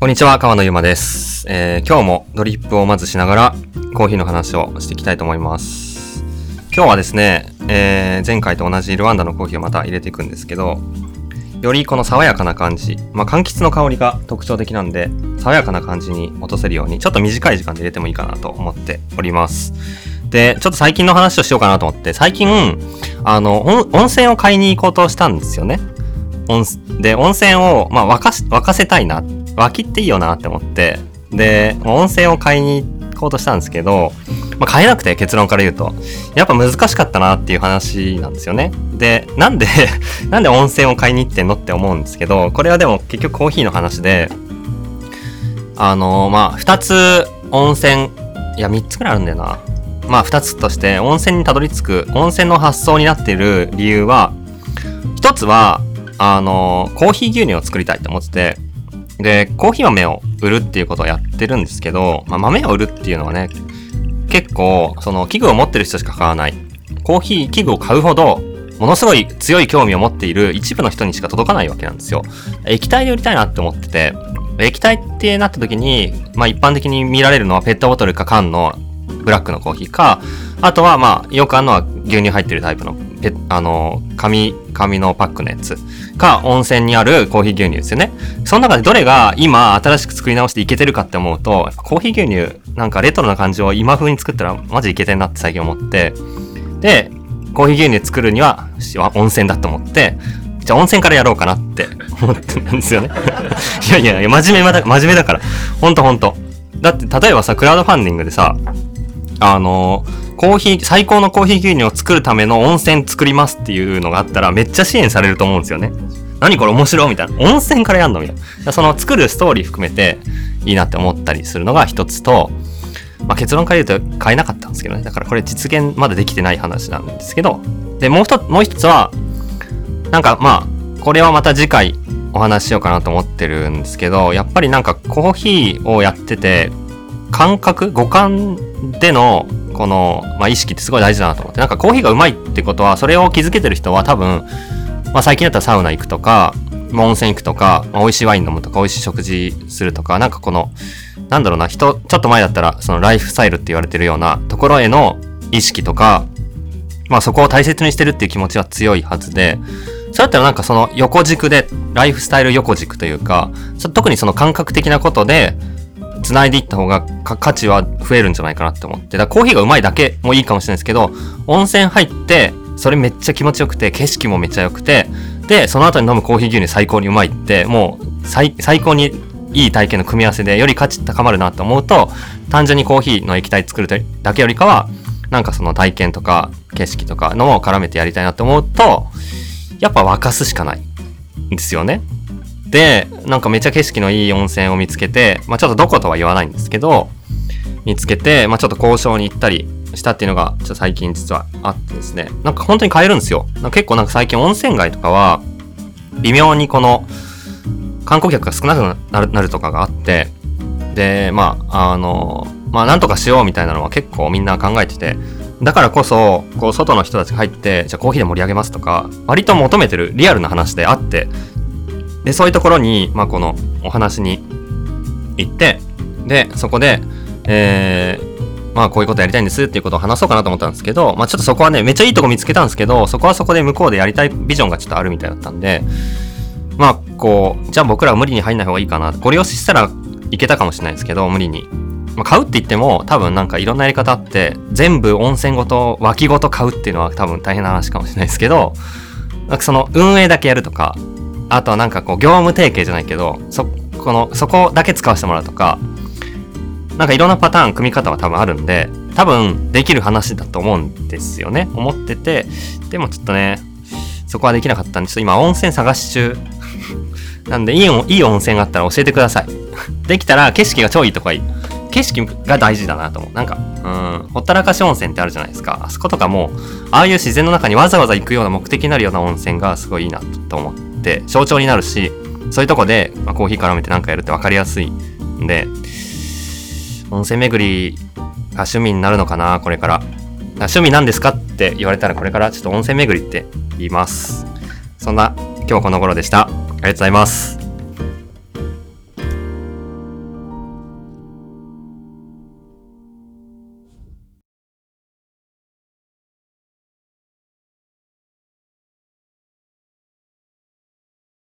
こんにちは、川野ゆまです、えー今日もドリップをまずしながらコーヒーの話をしていきたいと思います。今日はですね、えー前回と同じルワンダのコーヒーをまた入れていくんですけど、よりこの爽やかな感じ、まあ柑橘の香りが特徴的なんで、爽やかな感じに落とせるように、ちょっと短い時間で入れてもいいかなと思っております。で、ちょっと最近の話をしようかなと思って、最近、あの、温温泉を買いに行こうとしたんですよね。温で、温泉を、まあ、沸かし、沸かせたいな。沸きっていいよなって思って。で、温泉を買いに行こうとしたんですけど、まあ、買えなくて結論から言うと。やっぱ難しかったなっていう話なんですよね。で、なんで、なんで温泉を買いに行ってんのって思うんですけど、これはでも結局コーヒーの話で、あのまあ、二つ温泉、いや、三つくらいあるんだよな。まあ、二つとして、温泉にたどり着く、温泉の発想になっている理由は、一つは、あのコーヒー牛乳を作りたいと思ってて、で、コーヒー豆を売るっていうことをやってるんですけど、まあ、豆を売るっていうのはね、結構、その、器具を持ってる人しか買わない。コーヒー器具を買うほど、ものすごい強い興味を持っている一部の人にしか届かないわけなんですよ。液体で売りたいなって思ってて、液体ってなった時に、まあ一般的に見られるのはペットボトルか缶のブラックのコーヒーか、あとはまあよくあるのは牛乳入ってるタイプのペあの、紙、紙のパックのやつか、温泉にあるコーヒー牛乳ですよね。その中でどれが今新しく作り直していけてるかって思うと、コーヒー牛乳、なんかレトロな感じを今風に作ったらマジいけてんなって最近思って、で、コーヒー牛乳作るには温泉だと思って、じゃあ温泉からやろうかなって 思ってるんですよね。い やいやいや、真面目だ、真面目だから。ほんとほんと。だって、例えばさ、クラウドファンディングでさ、あのコーヒー、最高のコーヒー牛乳を作るための温泉作りますっていうのがあったらめっちゃ支援されると思うんですよね。何これ面白いみたいな。温泉からやんのみたいな。その作るストーリー含めていいなって思ったりするのが一つと、まあ、結論から言うと買えなかったんですけどね。だからこれ実現まだできてない話なんですけど。で、もう一つ、もう一つは、なんかまあ、これはまた次回お話しようかなと思ってるんですけど、やっぱりなんかコーヒーをやってて、感覚五感でのこの、まあ、意識ってすごい大事だなと思って。なんかコーヒーがうまいってことはそれを気づけてる人は多分、まあ、最近だったらサウナ行くとか、温泉行くとか、まあ、美味しいワイン飲むとか美味しい食事するとかなんかこのなんだろうな人ちょっと前だったらそのライフスタイルって言われてるようなところへの意識とか、まあ、そこを大切にしてるっていう気持ちは強いはずでそうだったらなんかその横軸でライフスタイル横軸というか特にその感覚的なことで繋いでいった方が価値は増えるんじゃないかなって思って。だからコーヒーがうまいだけもいいかもしれないですけど、温泉入って、それめっちゃ気持ちよくて、景色もめっちゃ良くて、で、その後に飲むコーヒー牛乳最高にうまいって、もう最最高にいい体験の組み合わせでより価値高まるなと思うと、単純にコーヒーの液体作るだけよりかは、なんかその体験とか景色とかのを絡めてやりたいなと思うと、やっぱ沸かすしかないんですよね。で、なんかめっちゃ景色のいい温泉を見つけて、まあちょっとどことは言わないんですけど、見つけて、まあちょっと交渉に行ったりしたっていうのが、ちょっと最近実はあってですね、なんか本当に買えるんですよ。結構なんか最近温泉街とかは、微妙にこの、観光客が少なくなるなるとかがあって、で、まあ、あの、まあなんとかしようみたいなのは結構みんな考えてて、だからこそ、こう、外の人たちが入って、じゃあコーヒーで盛り上げますとか、割と求めてるリアルな話であって、で、そういうところに、まあ、このお話に行って、で、そこで、えー、まあ、こういうことやりたいんですっていうことを話そうかなと思ったんですけど、まあ、ちょっとそこはね、めっちゃいいとこ見つけたんですけど、そこはそこで向こうでやりたいビジョンがちょっとあるみたいだったんで、まあ、こう、じゃあ僕らは無理に入んない方がいいかな。ご利用したらいけたかもしれないですけど、無理に。まあ、買うって言っても、多分なんかいろんなやり方あって、全部温泉ごと、脇ごと買うっていうのは多分大変な話かもしれないですけど、なんかその運営だけやるとか、あとはなんかこう業務提携じゃないけど、そ、この、そこだけ使わせてもらうとか、なんかいろんなパターン、組み方は多分あるんで、多分できる話だと思うんですよね。思ってて、でもちょっとね、そこはできなかったんで、ちょっと今温泉探し中。なんでいい、いい温泉があったら教えてください。できたら景色が超いいとかいい。景色が大事だなと思う。なんか、うん、ほったらかし温泉ってあるじゃないですか。あそことかも、ああいう自然の中にわざわざ行くような目的になるような温泉がすごいいいなと思ってって、象徴になるし、そういうとこで、まあ、コーヒー絡めて何かやるって分かりやすいんで、温泉巡りが趣味になるのかな、これから。趣味なんですかって言われたらこれからちょっと温泉巡りって言います。そんな今日この頃でした。ありがとうございます。